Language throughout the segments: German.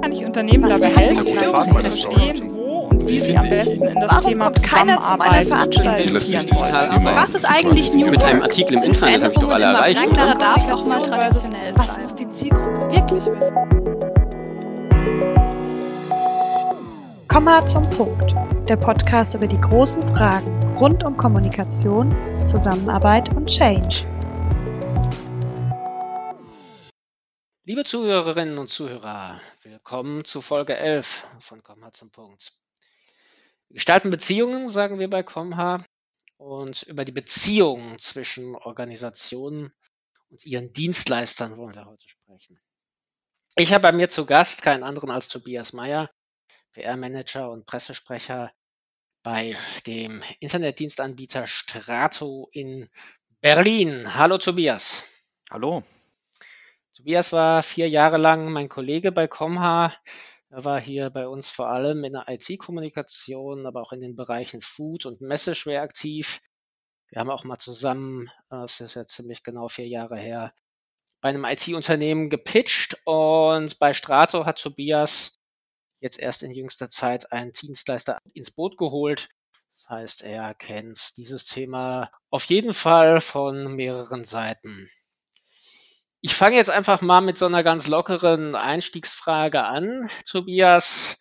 Kann ich Unternehmen dabei helfen, zu verstehen, wo und wie sie am besten in das Warum Thema kommt keiner zu meiner Veranstaltung? Was ist eigentlich New Mit einem? Artikel im Internet habe ich doch alle erreicht, oder? darf auch mal traditionell Was muss die Zielgruppe wirklich wissen? Komma zum Punkt. Der Podcast über die großen Fragen rund um Kommunikation, Zusammenarbeit und Change. Liebe Zuhörerinnen und Zuhörer, willkommen zu Folge 11 von Comha zum Punkt. Wir gestalten Beziehungen, sagen wir bei Comha, und über die Beziehungen zwischen Organisationen und ihren Dienstleistern wollen wir heute sprechen. Ich habe bei mir zu Gast keinen anderen als Tobias Meyer, PR-Manager und Pressesprecher bei dem Internetdienstanbieter Strato in Berlin. Hallo Tobias. Hallo. Tobias war vier Jahre lang mein Kollege bei Comha. Er war hier bei uns vor allem in der IT-Kommunikation, aber auch in den Bereichen Food und Messeschwer aktiv. Wir haben auch mal zusammen, äh, es ist jetzt ziemlich genau vier Jahre her, bei einem IT-Unternehmen gepitcht und bei Strato hat Tobias jetzt erst in jüngster Zeit einen Dienstleister ins Boot geholt. Das heißt, er kennt dieses Thema auf jeden Fall von mehreren Seiten. Ich fange jetzt einfach mal mit so einer ganz lockeren Einstiegsfrage an. Tobias,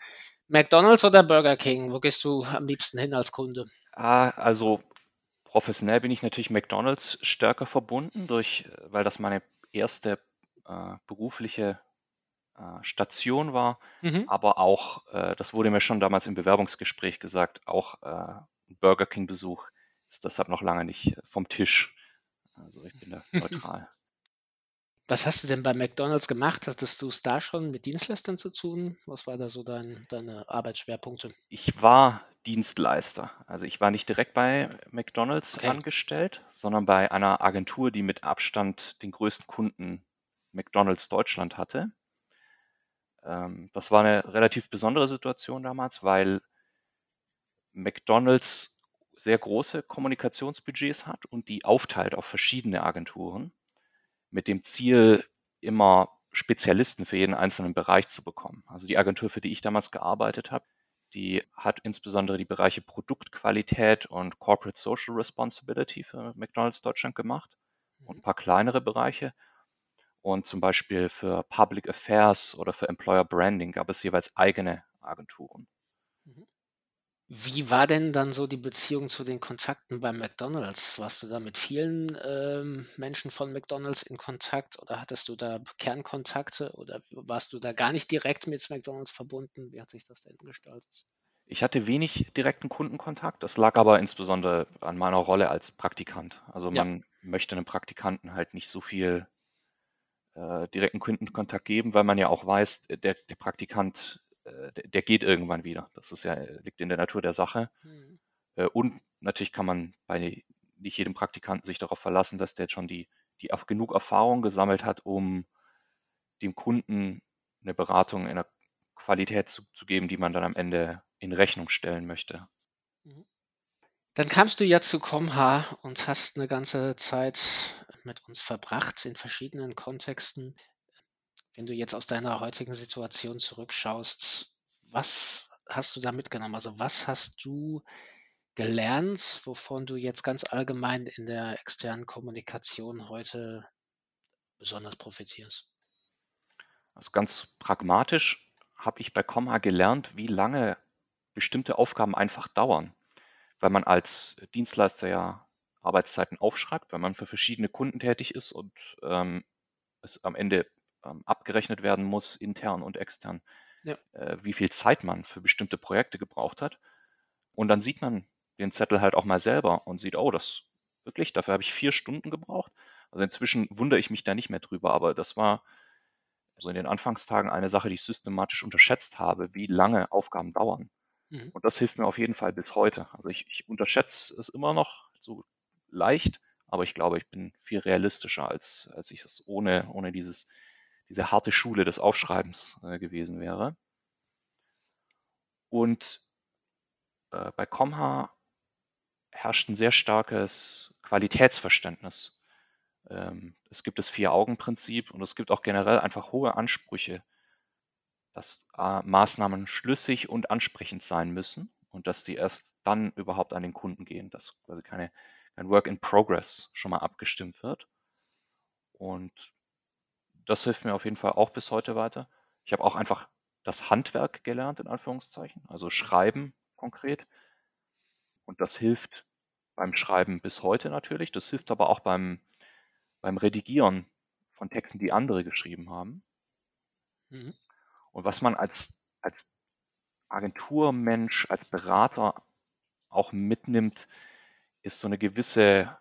McDonald's oder Burger King? Wo gehst du am liebsten hin als Kunde? Ah, also professionell bin ich natürlich McDonald's stärker verbunden, durch, weil das meine erste äh, berufliche äh, Station war, Mhm. aber auch, äh, das wurde mir schon damals im Bewerbungsgespräch gesagt, auch äh, Burger King-Besuch ist deshalb noch lange nicht äh, vom Tisch. Also ich bin da neutral. Was hast du denn bei McDonald's gemacht? Hattest du es da schon mit Dienstleistern zu tun? Was war da so dein, deine Arbeitsschwerpunkte? Ich war Dienstleister. Also ich war nicht direkt bei McDonald's Okay. angestellt, sondern bei einer Agentur, die mit Abstand den größten Kunden McDonald's Deutschland hatte. Ähm, das war eine relativ besondere Situation damals, weil McDonald's sehr große Kommunikationsbudgets hat und die aufteilt auf verschiedene Agenturen mit dem Ziel, immer Spezialisten für jeden einzelnen Bereich zu bekommen. Also die Agentur, für die ich damals gearbeitet habe, die hat insbesondere die Bereiche Produktqualität und Corporate Social Responsibility für McDonald's Deutschland gemacht und ein paar kleinere Bereiche. Und zum Beispiel für Public Affairs oder für Employer Branding gab es jeweils eigene Agenturen. Wie war denn dann so die Beziehung zu den Kontakten bei McDonald's? Warst du da mit vielen ähm, Menschen von McDonald's in Kontakt oder hattest du da Kernkontakte oder warst du da gar nicht direkt mit McDonald's verbunden? Wie hat sich das denn gestaltet? Ich hatte wenig direkten Kundenkontakt. Das lag aber insbesondere an meiner Rolle als Praktikant. Also Ja. man möchte einem Praktikanten halt nicht so viel äh, direkten Kundenkontakt geben, weil man ja auch weiß, der, der Praktikant, äh, der, der geht irgendwann wieder. Das ist ja, liegt in der Natur der Sache. Hm. Äh, und natürlich kann man bei nicht jedem Praktikanten sich darauf verlassen, dass der schon die, die genug Erfahrung gesammelt hat, um dem Kunden eine Beratung in einer Qualität zu, zu geben, die man dann am Ende in Rechnung stellen möchte. Dann kamst du ja zu Comha und hast eine ganze Zeit mit uns verbracht in verschiedenen Kontexten. Wenn du jetzt aus deiner heutigen Situation zurückschaust, was hast du da mitgenommen? Also was hast du gelernt, wovon du jetzt ganz allgemein in der externen Kommunikation heute besonders profitierst? Also ganz pragmatisch habe ich bei Comha gelernt, wie lange bestimmte Aufgaben einfach dauern, weil man als Dienstleister ja Arbeitszeiten aufschreibt, weil man für verschiedene Kunden tätig ist und ähm, es am Ende ähm, abgerechnet werden muss, intern und extern, Ja. äh, wie viel Zeit man für bestimmte Projekte gebraucht hat. Und dann sieht man den Zettel halt auch mal selber und sieht, oh, das wirklich, dafür habe ich vier Stunden gebraucht. Also inzwischen wundere ich mich da nicht mehr drüber, aber das war so in den Anfangstagen eine Sache, die ich systematisch unterschätzt habe, wie lange Aufgaben dauern. Mhm. Und das hilft mir auf jeden Fall bis heute. Also ich, ich unterschätze es immer noch so leicht, aber ich glaube, ich bin viel realistischer, als, als ich es ohne, ohne dieses, diese harte Schule des Aufschreibens äh, gewesen wäre. Und äh, bei Comha herrscht ein sehr starkes Qualitätsverständnis. Ähm, es gibt das Vier-Augen-Prinzip und es gibt auch generell einfach hohe Ansprüche dass äh, Maßnahmen schlüssig und ansprechend sein müssen und dass die erst dann überhaupt an den Kunden gehen, dass quasi keine, kein Work in Progress schon mal abgestimmt wird. Und das hilft mir auf jeden Fall auch bis heute weiter. Ich habe auch einfach das Handwerk gelernt, in Anführungszeichen, also Schreiben konkret. Und das hilft beim Schreiben bis heute natürlich. Das hilft aber auch beim, beim Redigieren von Texten, die andere geschrieben haben. Mhm. Und was man als, als Agenturmensch, als Berater auch mitnimmt, ist so eine gewisse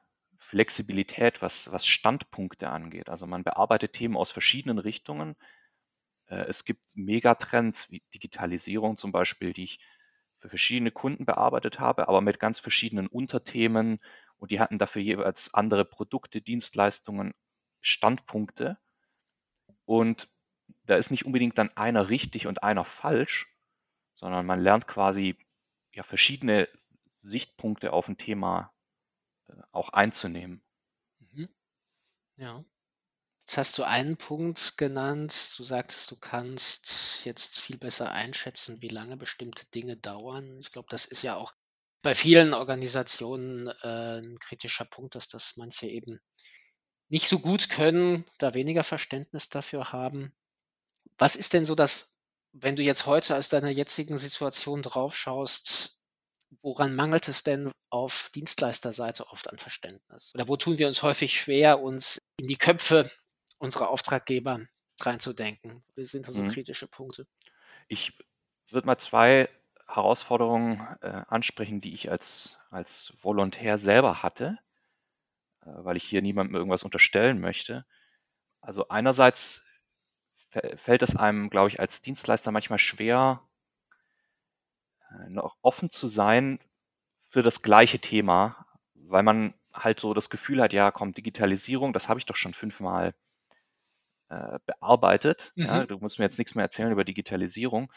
Flexibilität, was, was Standpunkte angeht. Also man bearbeitet Themen aus verschiedenen Richtungen. Äh, es gibt Megatrends wie Digitalisierung zum Beispiel, die ich für verschiedene Kunden bearbeitet habe, aber mit ganz verschiedenen Unterthemen und die hatten dafür jeweils andere Produkte, Dienstleistungen, Standpunkte. Und da ist nicht unbedingt dann einer richtig und einer falsch, sondern man lernt quasi ja verschiedene Sichtpunkte auf ein Thema auch einzunehmen. Mhm. Ja. Jetzt hast du einen Punkt genannt. Du sagtest, du kannst jetzt viel besser einschätzen, wie lange bestimmte Dinge dauern. Ich glaube, das ist ja auch bei vielen Organisationen äh, ein kritischer Punkt, dass das manche eben nicht so gut können, da weniger Verständnis dafür haben. Was ist denn so das, wenn du jetzt heute aus deiner jetzigen Situation draufschaust, woran mangelt es denn auf Dienstleisterseite oft an Verständnis? Oder wo tun wir uns häufig schwer, uns in die Köpfe unserer Auftraggeber reinzudenken? Was sind da so mhm. kritische Punkte? Ich würde mal zwei Herausforderungen äh, ansprechen, die ich als, als Volontär selber hatte, äh, weil ich hier niemandem irgendwas unterstellen möchte. Also einerseits fällt es einem, glaube ich, als Dienstleister manchmal schwer, noch offen zu sein für das gleiche Thema, weil man halt so das Gefühl hat, ja, komm, Digitalisierung, das habe ich doch schon fünfmal äh, bearbeitet. Mhm. Ja, du musst mir jetzt nichts mehr erzählen über Digitalisierung.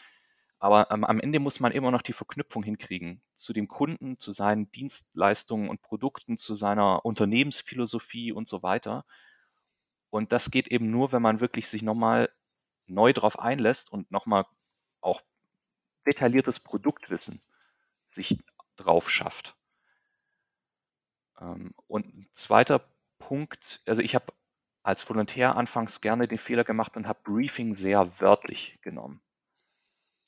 Aber ähm, am Ende muss man immer noch die Verknüpfung hinkriegen zu dem Kunden, zu seinen Dienstleistungen und Produkten, zu seiner Unternehmensphilosophie und so weiter. Und das geht eben nur, wenn man wirklich sich nochmal neu drauf einlässt und nochmal detailliertes Produktwissen sich drauf schafft. Ähm, und ein zweiter Punkt, also ich habe als Volontär anfangs gerne den Fehler gemacht und habe Briefing sehr wörtlich genommen.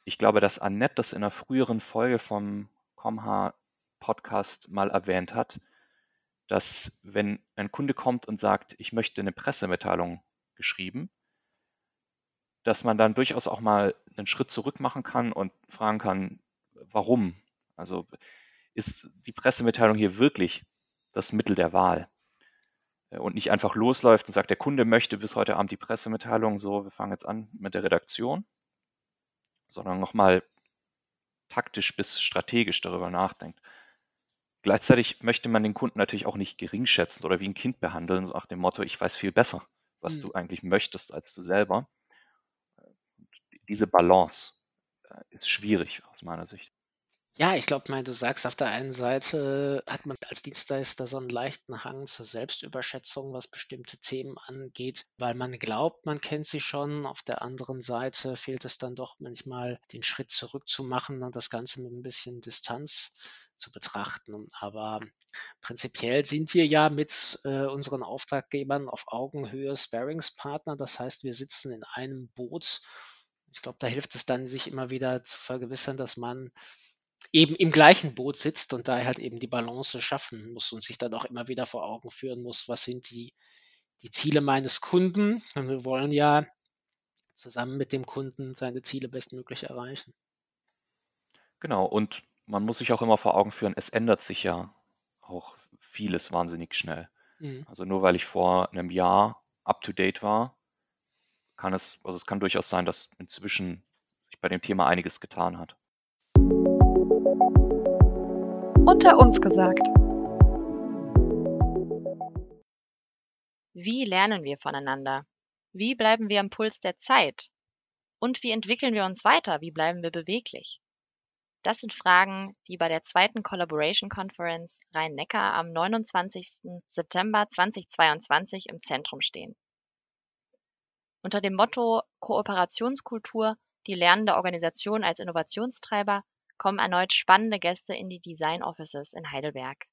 Ich glaube, dass Annette das in einer früheren Folge vom Comha Podcast mal erwähnt hat, dass wenn ein Kunde kommt und sagt, ich möchte eine Pressemitteilung geschrieben, dass man dann durchaus auch mal einen Schritt zurück machen kann und fragen kann, warum? Also ist die Pressemitteilung hier wirklich das Mittel der Wahl? Äh, und nicht einfach losläuft und sagt, der Kunde möchte bis heute Abend die Pressemitteilung, so, wir fangen jetzt an mit der Redaktion, sondern nochmal taktisch bis strategisch darüber nachdenkt. Gleichzeitig möchte man den Kunden natürlich auch nicht geringschätzen oder wie ein Kind behandeln, so nach dem Motto, ich weiß viel besser, was mhm. du eigentlich möchtest als du selber diese Balance äh, ist schwierig aus meiner Sicht. Ja, ich glaube, du sagst, auf der einen Seite hat man als Dienstleister so einen leichten Hang zur Selbstüberschätzung, was bestimmte Themen angeht, weil man glaubt, man kennt sie schon. Auf der anderen Seite fehlt es dann doch manchmal, den Schritt zurückzumachen und das Ganze mit ein bisschen Distanz zu betrachten. Aber prinzipiell sind wir ja mit äh, unseren Auftraggebern auf Augenhöhe Sparingspartner. Das heißt, wir sitzen in einem Boot ich glaube, da hilft es dann, sich immer wieder zu vergewissern, dass man eben im gleichen Boot sitzt und da halt eben die Balance schaffen muss und sich dann auch immer wieder vor Augen führen muss, was sind die, die Ziele meines Kunden. Und wir wollen ja zusammen mit dem Kunden seine Ziele bestmöglich erreichen. Genau, und man muss sich auch immer vor Augen führen, es ändert sich ja auch vieles wahnsinnig schnell. Mhm. Also nur weil ich vor einem Jahr up-to-date war, kann es, also es kann durchaus sein, dass inzwischen sich bei dem Thema einiges getan hat. Unter uns gesagt. Wie lernen wir voneinander? Wie bleiben wir am Puls der Zeit? Und wie entwickeln wir uns weiter? Wie bleiben wir beweglich? Das sind Fragen, die bei der zweiten Collaboration Conference Rhein-Neckar am 29. September 2022 im Zentrum stehen. Unter dem Motto Kooperationskultur die lernende Organisation als Innovationstreiber, kommen erneut spannende Gäste in die Design Offices in Heidelberg.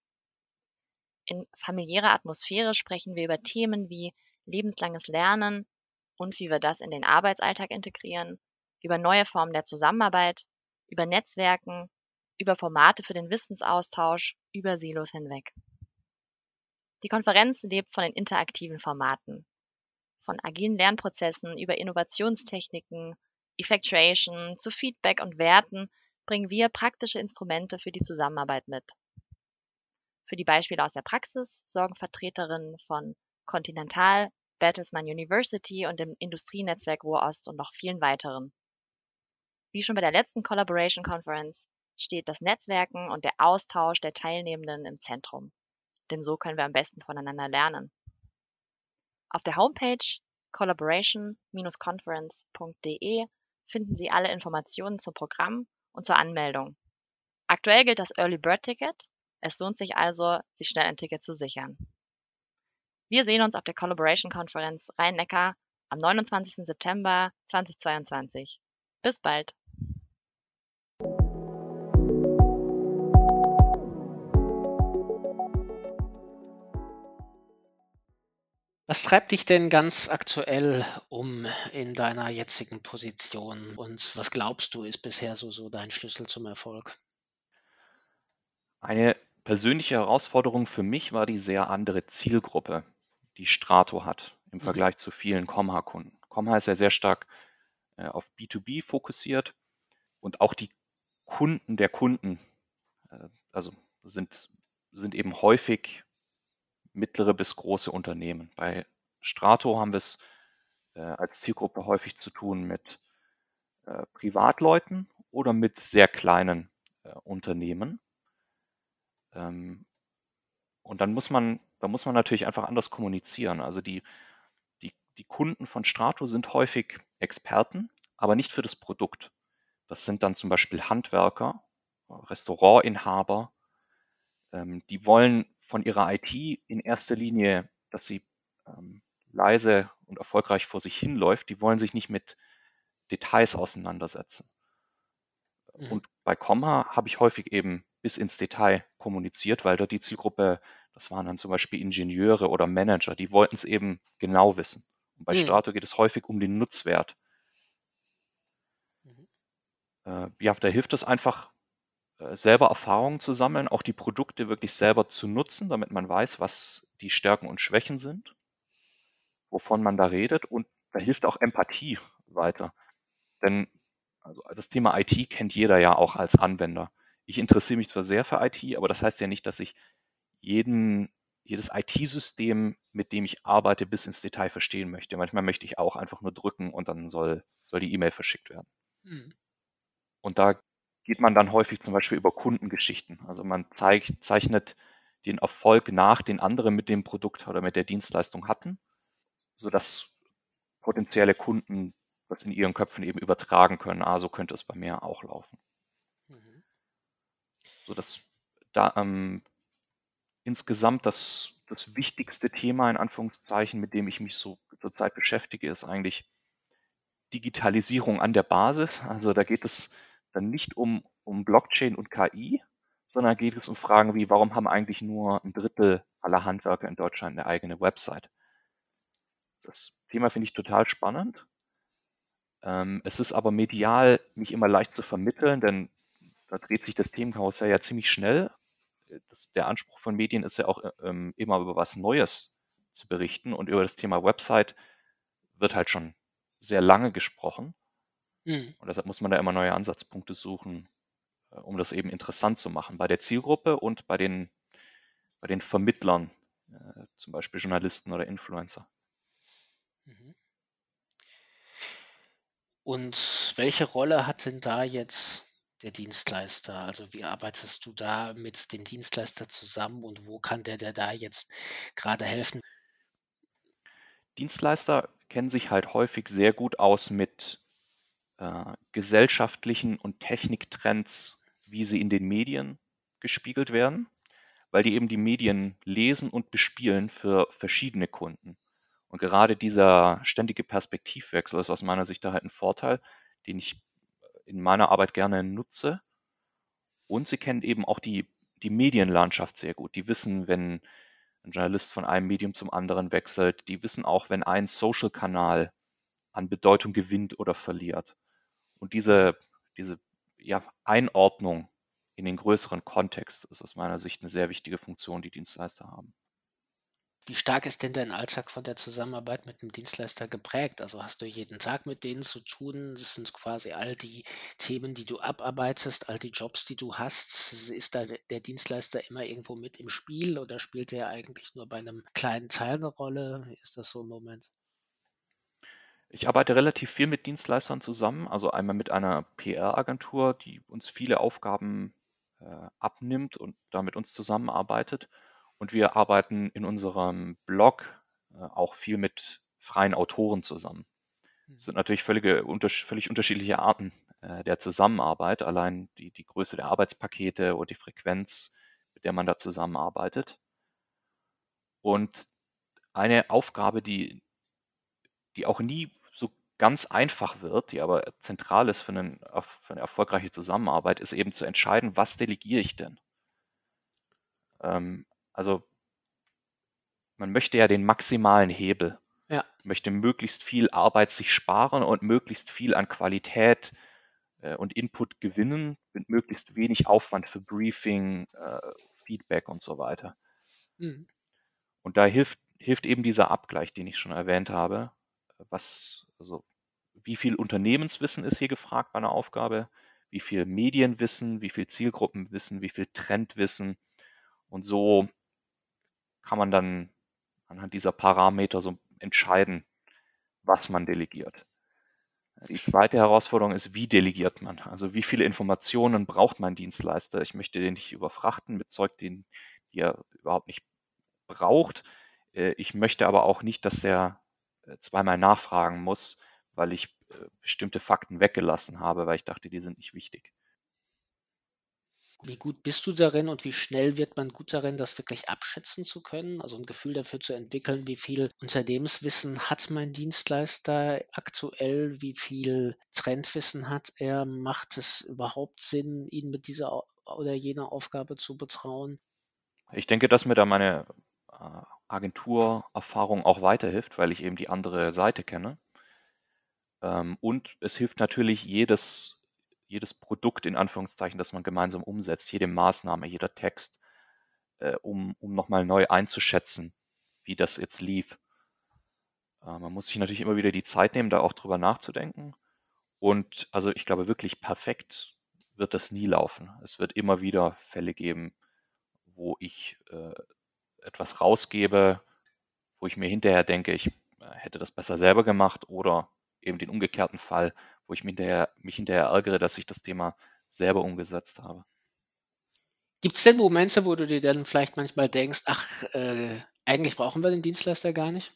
In familiärer Atmosphäre sprechen wir über Themen wie lebenslanges Lernen und wie wir das in den Arbeitsalltag integrieren, über neue Formen der Zusammenarbeit, über Netzwerken, über Formate für den Wissensaustausch, über Silos hinweg. Die Konferenz lebt von den interaktiven Formaten, von agilen Lernprozessen über Innovationstechniken, Effectuation zu Feedback und Werten bringen wir praktische Instrumente für die Zusammenarbeit mit. Für die Beispiele aus der Praxis sorgen Vertreterinnen von Continental, Bertelsmann University und dem Industrienetzwerk Ruhr-Ost und noch vielen weiteren. Wie schon bei der letzten Collaboration Conference steht das Netzwerken und der Austausch der Teilnehmenden im Zentrum. Denn so können wir am besten voneinander lernen. Auf der Homepage collaboration-conference.de finden Sie alle Informationen zum Programm und zur Anmeldung. Aktuell gilt das Early Bird Ticket. Es lohnt sich also, sich schnell ein Ticket zu sichern. Wir sehen uns auf der Collaboration Konferenz Rhein-Neckar am 29. September 2022. Bis bald! Was treibt dich denn ganz aktuell um in deiner jetzigen Position und was glaubst du ist bisher so, so dein Schlüssel zum Erfolg? Eine persönliche Herausforderung für mich war die sehr andere Zielgruppe, die Strato hat im Mhm. Vergleich zu vielen Comha-Kunden. Comha ist ja sehr stark äh, auf B2B fokussiert und auch die Kunden der Kunden, äh, also sind, sind eben häufig mittlere bis große Unternehmen. Bei Strato haben wir es äh, als Zielgruppe häufig zu tun mit äh, Privatleuten oder mit sehr kleinen äh, Unternehmen. Ähm, und dann muss man, da muss man natürlich einfach anders kommunizieren. Also die, die, die Kunden von Strato sind häufig Experten, aber nicht für das Produkt. Das sind dann zum Beispiel Handwerker, Restaurantinhaber. Ähm, die wollen von ihrer IT in erster Linie, dass sie ähm, leise und erfolgreich vor sich hinläuft. Die wollen sich nicht mit Details auseinandersetzen. Mhm. Und bei Comma habe ich häufig eben bis ins Detail kommuniziert, weil dort die Zielgruppe, das waren dann zum Beispiel Ingenieure oder Manager, die wollten es eben genau wissen. Und bei Mhm. Strato geht es häufig um den Nutzwert. Mhm. Äh, ja, da hilft es einfach, selber Erfahrungen zu sammeln, auch die Produkte wirklich selber zu nutzen, damit man weiß, was die Stärken und Schwächen sind, wovon man da redet. Und da hilft auch Empathie weiter. Denn also das Thema IT kennt jeder ja auch als Anwender. Ich interessiere mich zwar sehr für IT, aber das heißt ja nicht, dass ich jeden, jedes IT-System, mit dem ich arbeite, bis ins Detail verstehen möchte. Manchmal möchte ich auch einfach nur drücken und dann soll, soll die E-Mail verschickt werden. Mhm. Und da geht man dann häufig zum Beispiel über Kundengeschichten. Also man zeigt, zeichnet den Erfolg nach, den andere mit dem Produkt oder mit der Dienstleistung hatten, sodass potenzielle Kunden das in ihren Köpfen eben übertragen können. Ah, so könnte es bei mir auch laufen. Mhm. So dass da ähm, insgesamt das, das wichtigste Thema in Anführungszeichen, mit dem ich mich so zurzeit beschäftige, ist eigentlich Digitalisierung an der Basis. Also da geht es dann nicht um, um Blockchain und KI, sondern geht es um Fragen wie, warum haben eigentlich nur ein Drittel aller Handwerker in Deutschland eine eigene Website? Das Thema finde ich total spannend. Ähm, es ist aber medial nicht immer leicht zu vermitteln, denn da dreht sich das Themenkarussell ja ziemlich schnell. Das, der Anspruch von Medien ist ja auch ähm, immer über was Neues zu berichten und über das Thema Website wird halt schon sehr lange gesprochen. Mhm. Und deshalb muss man da immer neue Ansatzpunkte suchen, äh, um das eben interessant zu machen bei der Zielgruppe und bei den, bei den Vermittlern, äh, zum Beispiel Journalisten oder Influencer. Mhm. Und welche Rolle hat denn da jetzt der Dienstleister? Also wie arbeitest du da mit dem Dienstleister zusammen und wo kann der, der da jetzt gerade helfen? Dienstleister kennen sich halt häufig sehr gut aus mit äh, gesellschaftlichen und Techniktrends, wie sie in den Medien gespiegelt werden, weil die eben die Medien lesen und bespielen für verschiedene Kunden. Und gerade dieser ständige Perspektivwechsel ist aus meiner Sicht da halt ein Vorteil, den ich in meiner Arbeit gerne nutze. Und sie kennen eben auch die, die Medienlandschaft sehr gut. Die wissen, wenn ein Journalist von einem Medium zum anderen wechselt. Die wissen auch, wenn ein Social-Kanal an Bedeutung gewinnt oder verliert. Und diese, diese ja, Einordnung in den größeren Kontext ist aus meiner Sicht eine sehr wichtige Funktion, die Dienstleister haben. Wie stark ist denn dein Alltag von der Zusammenarbeit mit dem Dienstleister geprägt? Also hast du jeden Tag mit denen zu tun? Das sind quasi all die Themen, die du abarbeitest, all die Jobs, die du hast. Ist da der Dienstleister immer irgendwo mit im Spiel oder spielt er eigentlich nur bei einem kleinen Teil eine Rolle? Ist das so im Moment? Ich arbeite relativ viel mit Dienstleistern zusammen, also einmal mit einer PR-Agentur, die uns viele Aufgaben äh, abnimmt und da mit uns zusammenarbeitet. Und wir arbeiten in unserem Blog äh, auch viel mit freien Autoren zusammen. Das mhm. sind natürlich völlige, völlig unterschiedliche Arten äh, der Zusammenarbeit. Allein die, die Größe der Arbeitspakete und die Frequenz, mit der man da zusammenarbeitet. Und eine Aufgabe, die, die auch nie ganz einfach wird, die aber zentral ist für, einen, für eine erfolgreiche Zusammenarbeit, ist eben zu entscheiden, was delegiere ich denn? Ähm, also man möchte ja den maximalen Hebel. Ja. Möchte möglichst viel Arbeit sich sparen und möglichst viel an Qualität äh, und Input gewinnen mit möglichst wenig Aufwand für Briefing, äh, Feedback und so weiter. Mhm. Und da hilft, hilft eben dieser Abgleich, den ich schon erwähnt habe. Was, also, wie viel Unternehmenswissen ist hier gefragt bei einer Aufgabe? Wie viel Medienwissen, wie viel Zielgruppenwissen, wie viel Trendwissen? Und so kann man dann anhand dieser Parameter so entscheiden, was man delegiert. Die zweite Herausforderung ist, wie delegiert man? Also wie viele Informationen braucht mein Dienstleister? Ich möchte den nicht überfrachten mit Zeug, den er überhaupt nicht braucht. Äh, ich möchte aber auch nicht, dass er äh, zweimal nachfragen muss, weil ich äh, bestimmte Fakten weggelassen habe, weil ich dachte, die sind nicht wichtig. Wie gut bist du darin und wie schnell wird man gut darin, das wirklich abschätzen zu können? Also ein Gefühl dafür zu entwickeln, wie viel Unternehmenswissen hat mein Dienstleister aktuell, wie viel Trendwissen hat er? Macht es überhaupt Sinn, ihn mit dieser oder jener Aufgabe zu betrauen? Ich denke, dass mir da meine äh, Agenturerfahrung auch weiterhilft, weil ich eben die andere Seite kenne. Ähm, und es hilft natürlich jedes jedes Produkt in Anführungszeichen, das man gemeinsam umsetzt, jede Maßnahme, jeder Text, äh, um, um nochmal neu einzuschätzen, wie das jetzt lief. Äh, man muss sich natürlich immer wieder die Zeit nehmen, da auch drüber nachzudenken. Und also ich glaube wirklich perfekt wird das nie laufen. Es wird immer wieder Fälle geben, wo ich äh, etwas rausgebe, wo ich mir hinterher denke, ich äh, hätte das besser selber gemacht oder eben den umgekehrten Fall, wo ich mich hinterher, mich hinterher ärgere, dass ich das Thema selber umgesetzt habe. Gibt es denn Momente, wo du dir dann vielleicht manchmal denkst, ach, äh, eigentlich brauchen wir den Dienstleister gar nicht?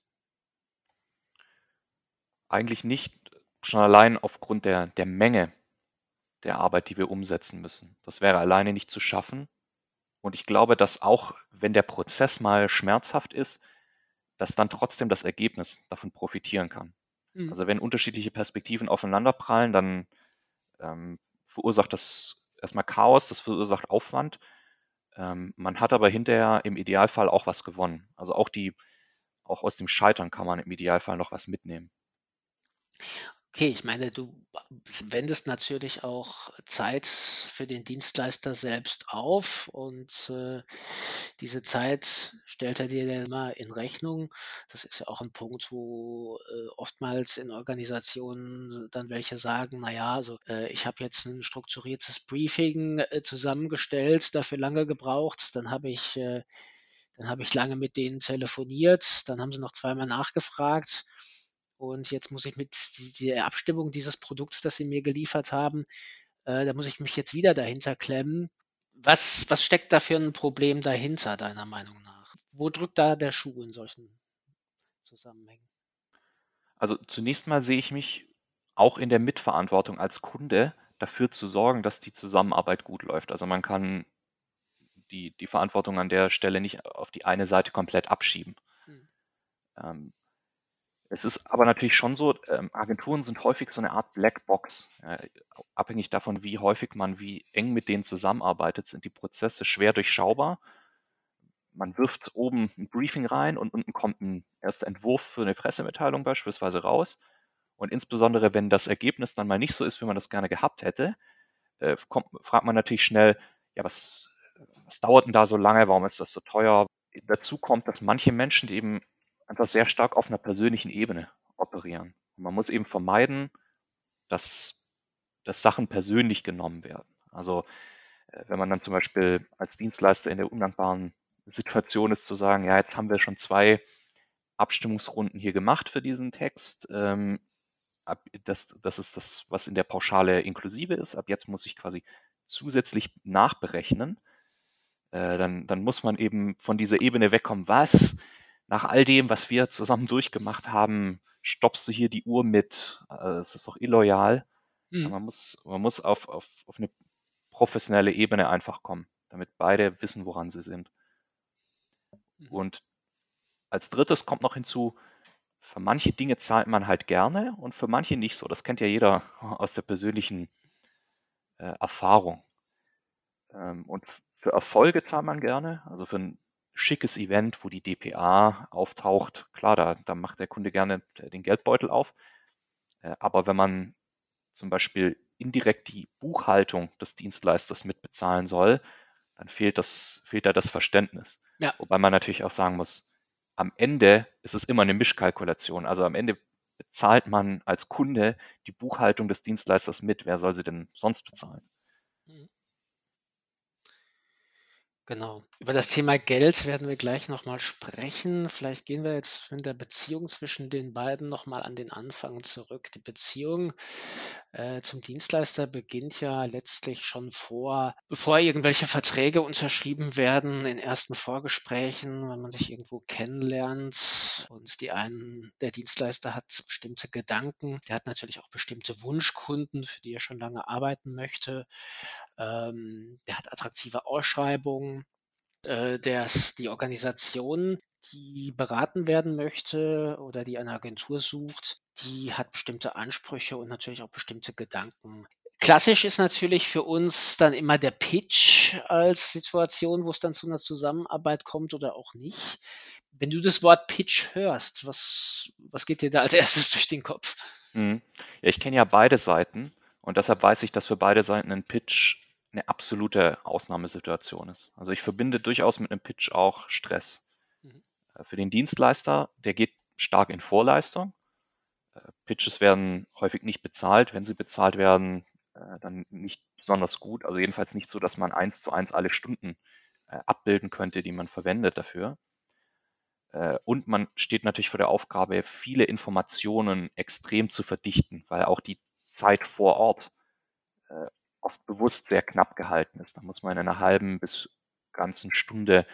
Eigentlich nicht, schon allein aufgrund der, der Menge der Arbeit, die wir umsetzen müssen. Das wäre alleine nicht zu schaffen. Und ich glaube, dass auch wenn der Prozess mal schmerzhaft ist, dass dann trotzdem das Ergebnis davon profitieren kann. Mhm. Also wenn unterschiedliche Perspektiven aufeinanderprallen, dann ähm, verursacht das erstmal Chaos, das verursacht Aufwand. Ähm, man hat aber hinterher im Idealfall auch was gewonnen. Also auch die, auch aus dem Scheitern kann man im Idealfall noch was mitnehmen. Okay, ich meine, du wendest natürlich auch Zeit für den Dienstleister selbst auf und äh, diese Zeit stellt er dir dann immer in Rechnung. Das ist ja auch ein Punkt, wo äh, oftmals in Organisationen dann welche sagen, naja, also äh, ich habe jetzt ein strukturiertes Briefing äh, zusammengestellt, dafür lange gebraucht, dann habe ich, äh, dann habe ich lange mit denen telefoniert, dann haben sie noch zweimal nachgefragt und jetzt muss ich mit der Abstimmung dieses Produkts, das Sie mir geliefert haben, äh, da muss ich mich jetzt wieder dahinter klemmen. Was, was steckt da für ein Problem dahinter, deiner Meinung nach? Wo drückt da der Schuh in solchen Zusammenhängen? Also zunächst mal sehe ich mich auch in der Mitverantwortung als Kunde dafür zu sorgen, dass die Zusammenarbeit gut läuft. Also man kann die, die Verantwortung an der Stelle nicht auf die eine Seite komplett abschieben. Hm. Ähm, Es ist aber natürlich schon so, ähm, Agenturen sind häufig so eine Art Blackbox. Äh, abhängig davon, wie häufig man, wie eng mit denen zusammenarbeitet, sind die Prozesse schwer durchschaubar. Man wirft oben ein Briefing rein und unten kommt ein erster Entwurf für eine Pressemitteilung beispielsweise raus. Und insbesondere, wenn das Ergebnis dann mal nicht so ist, wie man das gerne gehabt hätte, äh, kommt, fragt man natürlich schnell, ja, was, was dauert denn da so lange? Warum ist das so teuer? Dazu kommt, dass manche Menschen eben einfach sehr stark auf einer persönlichen Ebene operieren. Und man muss eben vermeiden, dass, dass Sachen persönlich genommen werden. Also äh, wenn man dann zum Beispiel als Dienstleister in der undankbaren Situation ist zu sagen, ja, jetzt haben wir schon zwei Abstimmungsrunden hier gemacht für diesen Text. Ähm, das, das ist das, was in der Pauschale inklusive ist. Ab jetzt muss ich quasi zusätzlich nachberechnen. Äh, dann, dann muss man eben von dieser Ebene wegkommen, was nach all dem, was wir zusammen durchgemacht haben, stoppst du hier die Uhr mit. Äh, es ist doch illoyal. Mhm. Man muss, man muss auf, auf, auf eine professionelle Ebene einfach kommen, damit beide wissen, woran sie sind. Mhm. Und als drittes kommt noch hinzu, für manche Dinge zahlt man halt gerne und für manche nicht so. Das kennt ja jeder aus der persönlichen äh, Erfahrung. Ähm, und für Erfolge zahlt man gerne, also für ein schickes Event, wo die DPA auftaucht, klar, da, da macht der Kunde gerne den Geldbeutel auf. Äh, aber wenn man zum Beispiel indirekt die Buchhaltung des Dienstleisters mitbezahlen soll, dann fehlt, das, fehlt da das Verständnis. Ja. Wobei man natürlich auch sagen muss, am Ende ist es immer eine Mischkalkulation. Also am Ende bezahlt man als Kunde die Buchhaltung des Dienstleisters mit. Wer soll sie denn sonst bezahlen? Mhm. Genau. Über das Thema Geld werden wir gleich nochmal sprechen. Vielleicht gehen wir jetzt in der Beziehung zwischen den beiden nochmal an den Anfang zurück. Die Beziehung äh, zum Dienstleister beginnt ja letztlich schon vor, bevor irgendwelche Verträge unterschrieben werden, in ersten Vorgesprächen, wenn man sich irgendwo kennenlernt und die einen, der Dienstleister hat bestimmte Gedanken, der hat natürlich auch bestimmte Wunschkunden, für die er schon lange arbeiten möchte. Ähm, der hat attraktive Ausschreibungen. Äh, das, die Organisation, die beraten werden möchte oder die eine Agentur sucht, die hat bestimmte Ansprüche und natürlich auch bestimmte Gedanken. Klassisch ist natürlich für uns dann immer der Pitch als Situation, wo es dann zu einer Zusammenarbeit kommt oder auch nicht. Wenn du das Wort Pitch hörst, was, was geht dir da als erstes durch den Kopf? Mhm. Ja, ich kenne ja beide Seiten und deshalb weiß ich, dass für beide Seiten ein Pitch eine absolute Ausnahmesituation ist. Also ich verbinde durchaus mit einem Pitch auch Stress. Mhm. Äh, für den Dienstleister, der geht stark in Vorleistung. Äh, Pitches werden häufig nicht bezahlt. Wenn sie bezahlt werden, äh, dann nicht besonders gut. Also jedenfalls nicht so, dass man eins zu eins alle Stunden abbilden könnte, die man verwendet dafür. Und man steht natürlich vor der Aufgabe, viele Informationen extrem zu verdichten, weil auch die Zeit vor Ort oft bewusst sehr knapp gehalten ist. Da muss man in einer halben bis ganzen Stunde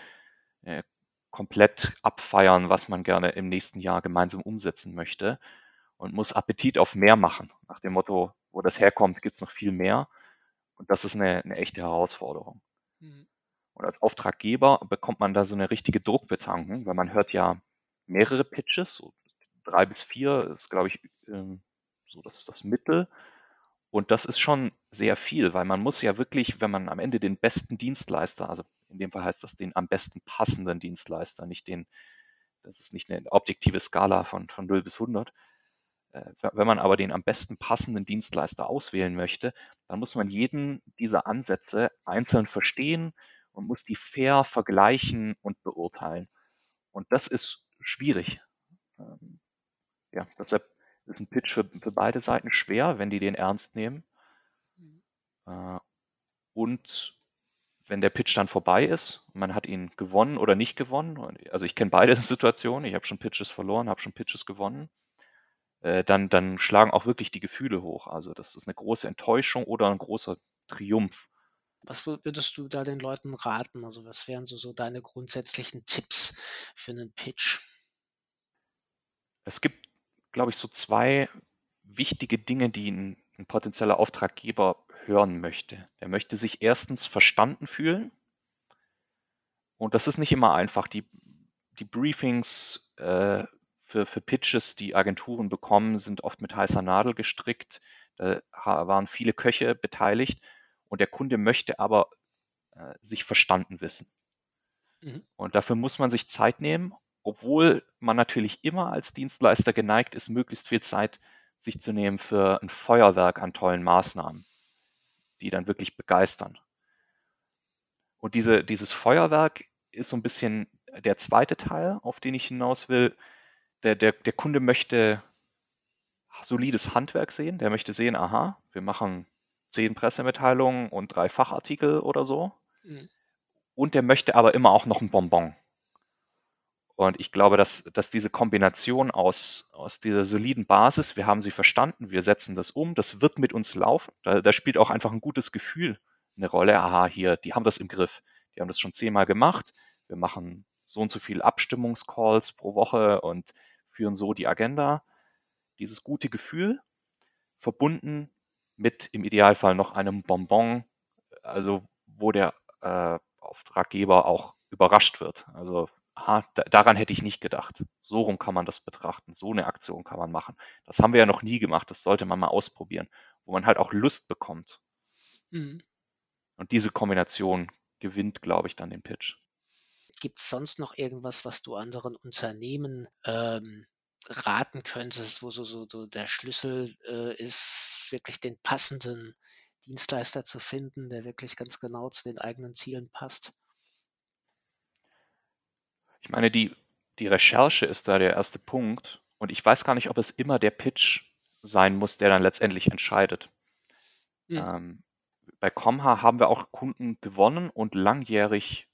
äh, komplett abfeiern, was man gerne im nächsten Jahr gemeinsam umsetzen möchte und muss Appetit auf mehr machen. Nach dem Motto, wo das herkommt, gibt es noch viel mehr. Und das ist eine, eine echte Herausforderung. Mhm. Und als Auftraggeber bekommt man da so eine richtige Druckbetankung, weil man hört ja mehrere Pitches, so drei bis vier ist, glaube ich, ähm, so das, das Mittel. Und das ist schon sehr viel, weil man muss ja wirklich, wenn man am Ende den besten Dienstleister, also in dem Fall heißt das den am besten passenden Dienstleister, nicht den, das ist nicht eine objektive Skala von, von 0 bis 100. Äh, wenn man aber den am besten passenden Dienstleister auswählen möchte, dann muss man jeden dieser Ansätze einzeln verstehen und muss die fair vergleichen und beurteilen. Und das ist schwierig. Ähm, ja, deshalb ist ein Pitch für, für beide Seiten schwer, wenn die den ernst nehmen. Mhm. Äh, und wenn der Pitch dann vorbei ist, man hat ihn gewonnen oder nicht gewonnen, also ich kenne beide Situationen, ich habe schon Pitches verloren, habe schon Pitches gewonnen, äh, dann, dann schlagen auch wirklich die Gefühle hoch. Also das ist eine große Enttäuschung oder ein großer Triumph. Was würdest du da den Leuten raten? Also was wären so, so deine grundsätzlichen Tipps für einen Pitch? Es gibt glaube ich, so zwei wichtige Dinge, die ein, ein potenzieller Auftraggeber hören möchte. Er möchte sich erstens verstanden fühlen. Und das ist nicht immer einfach. Die, die Briefings äh, für, für Pitches, die Agenturen bekommen, sind oft mit heißer Nadel gestrickt. Da waren viele Köche beteiligt und der Kunde möchte aber äh, sich verstanden wissen. Mhm. Und dafür muss man sich Zeit nehmen, obwohl man natürlich immer als Dienstleister geneigt ist, möglichst viel Zeit sich zu nehmen für ein Feuerwerk an tollen Maßnahmen, die dann wirklich begeistern. Und diese, dieses Feuerwerk ist so ein bisschen der zweite Teil, auf den ich hinaus will. Der, der, der Kunde möchte solides Handwerk sehen. Der möchte sehen, aha, wir machen zehn Pressemitteilungen und drei Fachartikel oder so. Mhm. Und der möchte aber immer auch noch ein Bonbon. Und ich glaube, dass, dass diese Kombination aus, aus dieser soliden Basis, wir haben sie verstanden, wir setzen das um, das wird mit uns laufen. Da, da spielt auch einfach ein gutes Gefühl eine Rolle. Aha, hier, die haben das im Griff. Die haben das schon zehnmal gemacht. Wir machen so und so viel Abstimmungscalls pro Woche und führen so die Agenda. Dieses gute Gefühl verbunden mit im Idealfall noch einem Bonbon, also wo der äh, Auftraggeber auch überrascht wird. Also aha, daran hätte ich nicht gedacht. So rum kann man das betrachten. So eine Aktion kann man machen. Das haben wir ja noch nie gemacht. Das sollte man mal ausprobieren, wo man halt auch Lust bekommt. Mhm. Und diese Kombination gewinnt, glaube ich, dann den Pitch. Gibt es sonst noch irgendwas, was du anderen Unternehmen ähm, raten könntest, wo so, so, so der Schlüssel äh, ist, wirklich den passenden Dienstleister zu finden, der wirklich ganz genau zu den eigenen Zielen passt? Ich meine, die, die Recherche ist da der erste Punkt. Und ich weiß gar nicht, ob es immer der Pitch sein muss, der dann letztendlich entscheidet. Hm. Ähm, bei Comha haben wir auch Kunden gewonnen und langjährig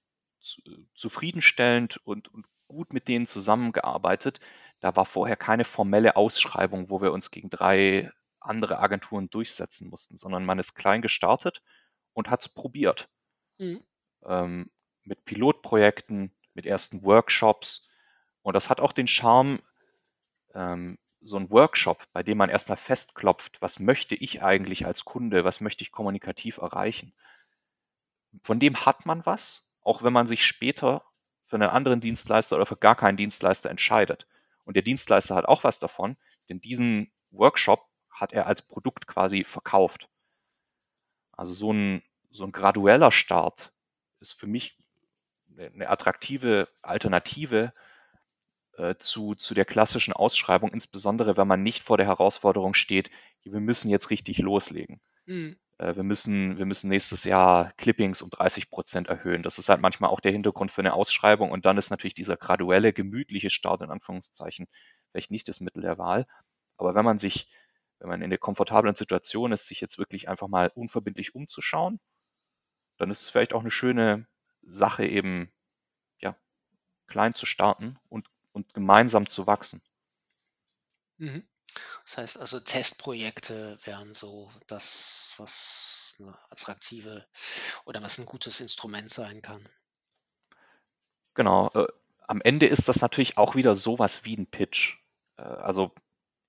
zufriedenstellend und, und gut mit denen zusammengearbeitet. Da war vorher keine formelle Ausschreibung, wo wir uns gegen drei andere Agenturen durchsetzen mussten, sondern man ist klein gestartet und hat es probiert. Mhm. Ähm, mit Pilotprojekten, mit ersten Workshops. Und das hat auch den Charme, ähm, so ein Workshop, bei dem man erstmal festklopft, was möchte ich eigentlich als Kunde, was möchte ich kommunikativ erreichen. Von dem hat man was, auch wenn man sich später für einen anderen Dienstleister oder für gar keinen Dienstleister entscheidet. Und der Dienstleister hat auch was davon, denn diesen Workshop hat er als Produkt quasi verkauft. Also so ein, so ein gradueller Start ist für mich eine attraktive Alternative äh, zu, zu der klassischen Ausschreibung, insbesondere wenn man nicht vor der Herausforderung steht, wir müssen jetzt richtig loslegen. Mhm. Äh, wir, müssen, wir müssen nächstes Jahr Clippings um 30 Prozent erhöhen. Das ist halt manchmal auch der Hintergrund für eine Ausschreibung und dann ist natürlich dieser graduelle, gemütliche Start in Anführungszeichen vielleicht nicht das Mittel der Wahl. Aber wenn man sich, wenn man in der komfortablen Situation ist, sich jetzt wirklich einfach mal unverbindlich umzuschauen, dann ist es vielleicht auch eine schöne Sache eben, ja, klein zu starten und, und gemeinsam zu wachsen. Mhm. Das heißt also, Testprojekte wären so das, was eine attraktive oder was ein gutes Instrument sein kann. Genau. Äh, am Ende ist das natürlich auch wieder sowas wie ein Pitch. Äh, also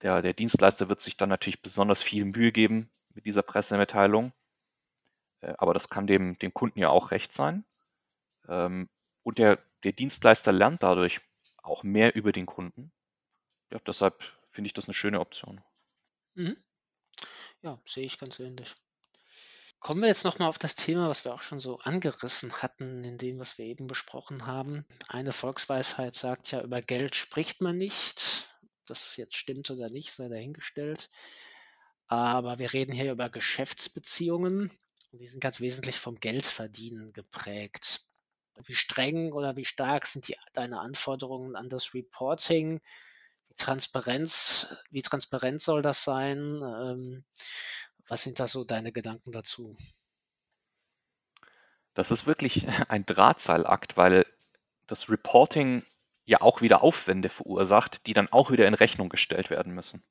der, der Dienstleister wird sich dann natürlich besonders viel Mühe geben mit dieser Pressemitteilung. Äh, aber das kann dem, dem Kunden ja auch recht sein. Ähm, und der, der Dienstleister lernt dadurch auch mehr über den Kunden. Ja, deshalb finde ich das eine schöne Option. Mhm. Ja, sehe ich ganz ähnlich. Kommen wir jetzt nochmal auf das Thema, was wir auch schon so angerissen hatten, in dem, was wir eben besprochen haben. Eine Volksweisheit sagt ja, über Geld spricht man nicht. Das jetzt stimmt oder nicht, sei dahingestellt. Aber wir reden hier über Geschäftsbeziehungen und die sind ganz wesentlich vom Geldverdienen geprägt. Wie streng oder wie stark sind die, deine Anforderungen an das Reporting? Wie Transparenz, wie transparent soll das sein? Ähm, was sind da so deine Gedanken dazu? Das ist wirklich ein Drahtseilakt, weil das Reporting ja auch wieder Aufwände verursacht, die dann auch wieder in Rechnung gestellt werden müssen.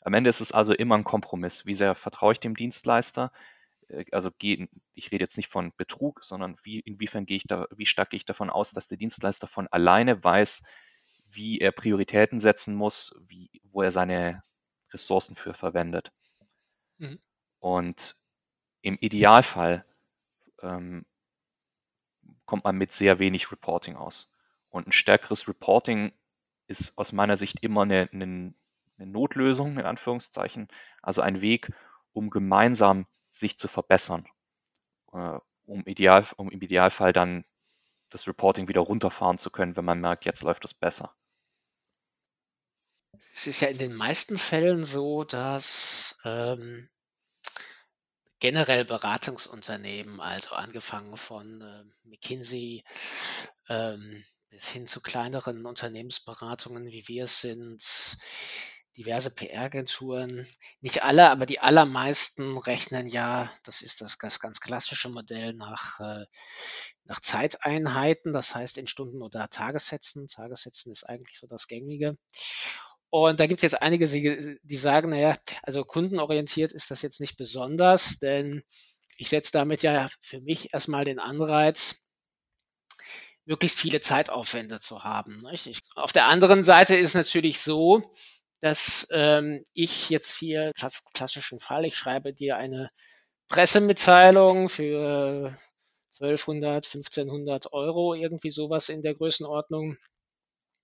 Am Ende ist es also immer ein Kompromiss. Wie sehr vertraue ich dem Dienstleister? Äh, also gehe, ich rede jetzt nicht von Betrug, sondern wie, inwiefern gehe ich da, wie stark gehe ich davon aus, dass der Dienstleister von alleine weiß, wie er Prioritäten setzen muss, wie, wo er seine Ressourcen für verwendet. Mhm. Und im Idealfall ähm, kommt man mit sehr wenig Reporting aus. Und ein stärkeres Reporting ist aus meiner Sicht immer eine, eine, eine Notlösung, in Anführungszeichen, also ein Weg, um gemeinsam sich zu verbessern, äh, um, ideal, um im Idealfall dann das Reporting wieder runterfahren zu können, wenn man merkt, jetzt läuft es besser. Es ist ja in den meisten Fällen so, dass ähm, generell Beratungsunternehmen, also angefangen von äh, McKinsey ähm, bis hin zu kleineren Unternehmensberatungen, wie wir es sind, diverse PR-Agenturen, nicht alle, aber die allermeisten rechnen ja, das ist das, das ganz klassische Modell nach, äh, nach Zeiteinheiten, das heißt in Stunden oder Tagessätzen. Tagessätzen ist eigentlich so das gängige. Und da gibt es jetzt einige, die sagen, naja, also kundenorientiert ist das jetzt nicht besonders, denn ich setze damit ja für mich erstmal den Anreiz, möglichst viele Zeitaufwände zu haben. Ich, auf der anderen Seite ist natürlich so, dass ähm, ich jetzt hier klassischen Fall, ich schreibe dir eine Pressemitteilung für 1200, 1500 Euro, irgendwie sowas in der Größenordnung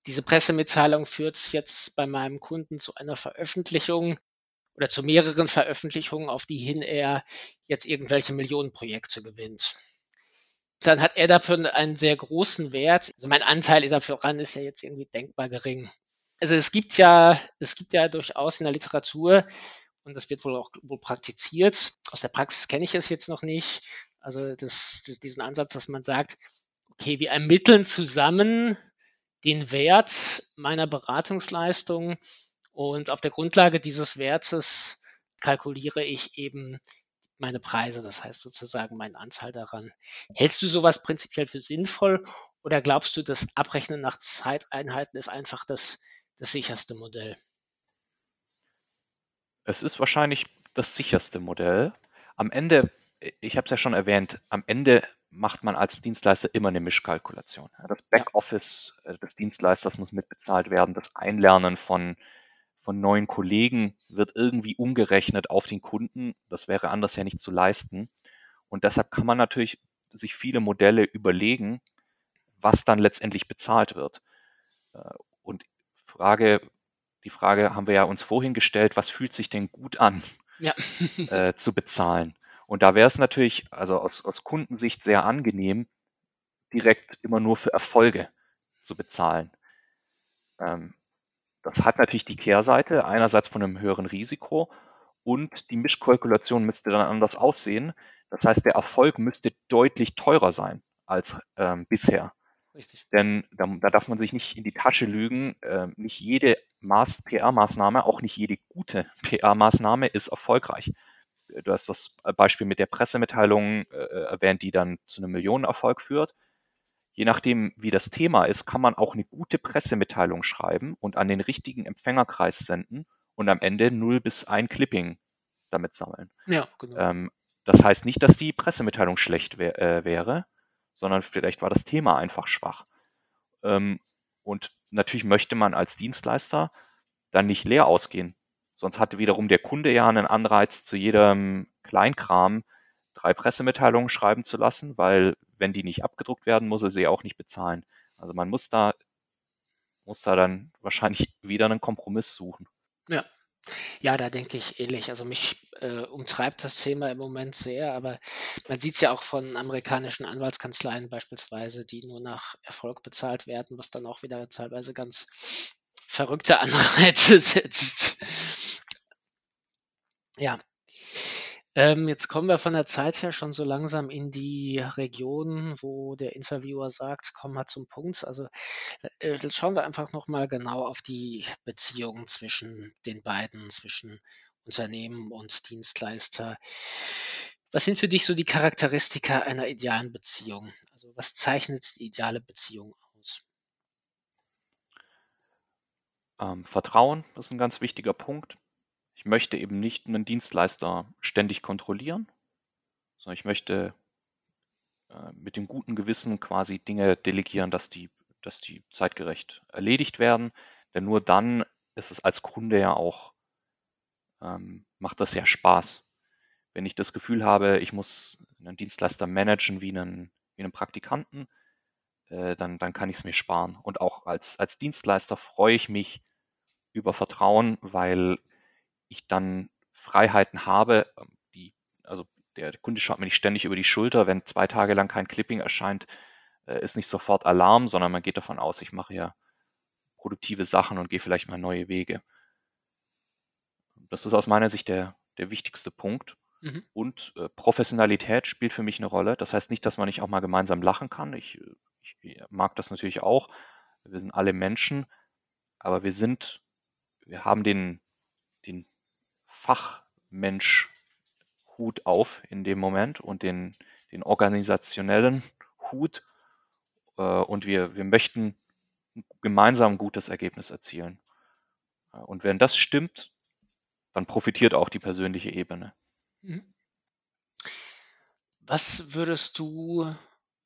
diese Pressemitteilung führt jetzt bei meinem Kunden zu einer Veröffentlichung oder zu mehreren Veröffentlichungen, auf die hin er jetzt irgendwelche Millionenprojekte gewinnt. Dann hat er dafür einen sehr großen Wert. Also mein Anteil dafür ran ist ja jetzt irgendwie denkbar gering. Also es gibt ja, es gibt ja durchaus in der Literatur, und das wird wohl auch wohl praktiziert. Aus der Praxis kenne ich es jetzt noch nicht. Also das, das, diesen Ansatz, dass man sagt, okay, wir ermitteln zusammen den Wert meiner Beratungsleistung und auf der Grundlage dieses Wertes kalkuliere ich eben meine Preise, das heißt sozusagen meinen Anteil daran. Hältst du sowas prinzipiell für sinnvoll oder glaubst du, das Abrechnen nach Zeiteinheiten ist einfach das, das sicherste Modell? Es ist wahrscheinlich das sicherste Modell. Am Ende, ich habe es ja schon erwähnt, am Ende macht man als Dienstleister immer eine Mischkalkulation. Das Backoffice äh, des Dienstleisters muss mitbezahlt werden. Das Einlernen von, von neuen Kollegen wird irgendwie umgerechnet auf den Kunden. Das wäre anders ja nicht zu leisten. Und deshalb kann man natürlich sich viele Modelle überlegen, was dann letztendlich bezahlt wird. Frage, die Frage haben wir ja uns vorhin gestellt, was fühlt sich denn gut an ja. äh, zu bezahlen? Und da wäre es natürlich, also aus, aus Kundensicht sehr angenehm, direkt immer nur für Erfolge zu bezahlen. Ähm, das hat natürlich die Kehrseite, einerseits von einem höheren Risiko und die Mischkalkulation müsste dann anders aussehen. Das heißt, der Erfolg müsste deutlich teurer sein als ähm, bisher. Richtig. Denn da, da, darf man sich nicht in die Tasche lügen. Äh, nicht jede PR-Maßnahme, auch nicht jede gute PR-Maßnahme ist erfolgreich du hast das Beispiel mit der Pressemitteilung äh, erwähnt, die dann zu einem Millionenerfolg führt. Je nachdem, wie das Thema ist, kann man auch eine gute Pressemitteilung schreiben und an den richtigen Empfängerkreis senden und am Ende 0 bis 1 Clipping damit sammeln. Ja, genau. Ähm, das heißt nicht, dass die Pressemitteilung schlecht wär, äh, wäre, sondern vielleicht war das Thema einfach schwach. Ähm, und natürlich möchte man als Dienstleister dann nicht leer ausgehen. Sonst hatte wiederum der Kunde ja einen Anreiz, zu jedem Kleinkram drei Pressemitteilungen schreiben zu lassen, weil wenn die nicht abgedruckt werden, muss er sie auch nicht bezahlen. Also man muss da, muss da dann wahrscheinlich wieder einen Kompromiss suchen. Ja. Ja, da denke ich ähnlich. Also mich äh, umtreibt das Thema im Moment sehr, aber man sieht es ja auch von amerikanischen Anwaltskanzleien beispielsweise, die nur nach Erfolg bezahlt werden, was dann auch wieder teilweise ganz verrückte Anreize setzt. Ja. Ähm, jetzt kommen wir von der Zeit her schon so langsam in die Region, wo der Interviewer sagt, komm mal zum Punkt. Also äh, jetzt schauen wir einfach nochmal genau auf die Beziehung zwischen den beiden, zwischen Unternehmen und Dienstleister. Was sind für dich so die Charakteristika einer idealen Beziehung? Also was zeichnet die ideale Beziehung aus? Ähm, Vertrauen ist ein ganz wichtiger Punkt. Ich möchte eben nicht einen Dienstleister ständig kontrollieren, sondern ich möchte äh, mit dem guten Gewissen quasi Dinge delegieren, dass die, dass die zeitgerecht erledigt werden. Denn nur dann ist es als Kunde ja auch, ähm, macht das ja Spaß. Wenn ich das Gefühl habe, ich muss einen Dienstleister managen wie einen, wie einen Praktikanten, äh, dann, dann kann ich es mir sparen. Und auch als, als Dienstleister freue ich mich über Vertrauen, weil ich dann Freiheiten habe, ähm, die, also der Kunde schaut mir nicht ständig über die Schulter, wenn zwei Tage lang kein Clipping erscheint, äh, ist nicht sofort Alarm, sondern man geht davon aus, ich mache ja produktive Sachen und gehe vielleicht mal neue Wege. Das ist aus meiner Sicht der, der wichtigste Punkt. Mhm. Und äh, Professionalität spielt für mich eine Rolle. Das heißt nicht, dass man nicht auch mal gemeinsam lachen kann. Ich, ich mag das natürlich auch. Wir sind alle Menschen, aber wir sind, wir haben den, den Fachmensch Hut auf in dem Moment und den, den organisationellen Hut. Äh, und wir, wir möchten gemeinsam ein gutes Ergebnis erzielen. Äh, und wenn das stimmt, dann profitiert auch die persönliche Ebene. Mhm. Was würdest du,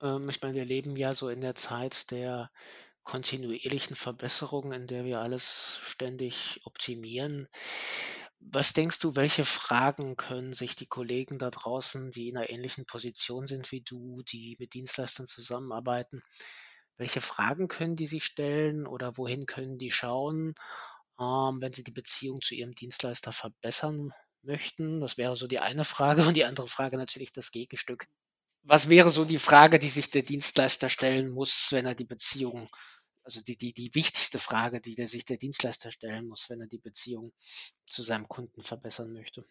ähm, ich meine, wir leben ja so in der Zeit der kontinuierlichen Verbesserung, in der wir alles ständig optimieren. Was denkst du, welche Fragen können sich die Kollegen da draußen, die in einer ähnlichen Position sind wie du, die mit Dienstleistern zusammenarbeiten, welche Fragen können die sich stellen oder wohin können die schauen, ähm, wenn sie die Beziehung zu ihrem Dienstleister verbessern möchten? Das wäre so die eine Frage und die andere Frage natürlich das Gegenstück. Was wäre so die Frage, die sich der Dienstleister stellen muss, wenn er die Beziehung, also die, die, die wichtigste Frage, die der, sich der Dienstleister stellen muss, wenn er die Beziehung zu seinem Kunden verbessern möchte?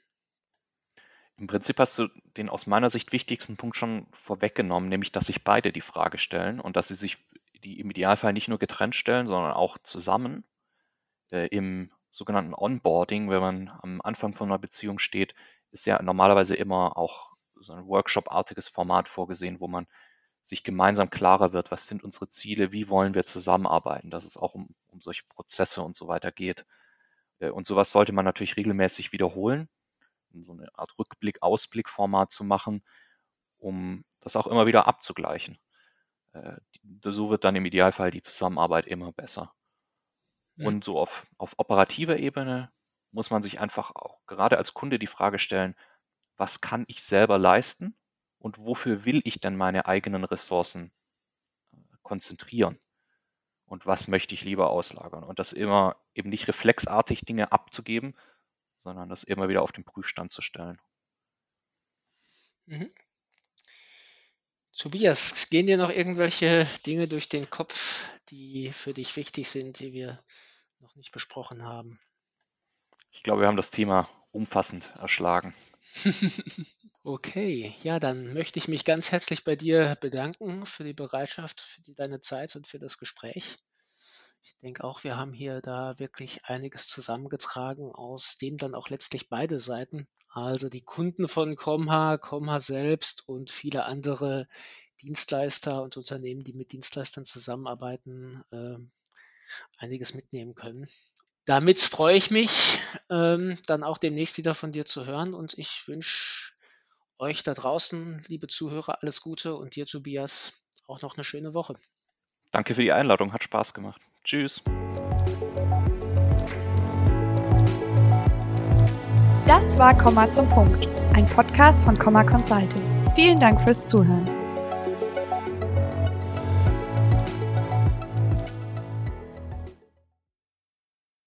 Im Prinzip hast du den aus meiner Sicht wichtigsten Punkt schon vorweggenommen, nämlich dass sich beide die Frage stellen und dass sie sich die im Idealfall nicht nur getrennt stellen, sondern auch zusammen äh, im sogenannten Onboarding, wenn man am Anfang von einer Beziehung steht, ist ja normalerweise immer auch so ein Workshop-artiges Format vorgesehen, wo man sich gemeinsam klarer wird, was sind unsere Ziele, wie wollen wir zusammenarbeiten, dass es auch um, um solche Prozesse und so weiter geht. Äh, und sowas sollte man natürlich regelmäßig wiederholen, so eine Art Rückblick-Ausblick-Format zu machen, um das auch immer wieder abzugleichen. Äh, so wird dann im Idealfall die Zusammenarbeit immer besser. Mhm. Und so auf, auf operativer Ebene muss man sich einfach auch gerade als Kunde die Frage stellen, was kann ich selber leisten und wofür will ich denn meine eigenen Ressourcen äh, konzentrieren? Und was möchte ich lieber auslagern? Und das immer eben nicht reflexartig Dinge abzugeben, sondern das immer wieder auf den Prüfstand zu stellen. Mhm. Tobias, gehen dir noch irgendwelche Dinge durch den Kopf, die für dich wichtig sind, die wir noch nicht besprochen haben? Ich glaube, wir haben das Thema umfassend erschlagen. okay, ja, dann möchte ich mich ganz herzlich bei dir bedanken für die Bereitschaft, für die, deine Zeit und für das Gespräch. Ich denke auch, wir haben hier da wirklich einiges zusammengetragen, aus dem dann auch letztlich beide Seiten, also die Kunden von Comha, Comha selbst und viele andere Dienstleister und Unternehmen, die mit Dienstleistern zusammenarbeiten, äh, einiges mitnehmen können. Damit freue ich mich, ähm, dann auch demnächst wieder von dir zu hören und ich wünsche euch da draußen, liebe Zuhörer, alles Gute und dir, Tobias, auch noch eine schöne Woche. Danke für die Einladung, hat Spaß gemacht. Tschüss. Das war Komma zum Punkt, ein Podcast von Komma Consulting. Vielen Dank fürs Zuhören.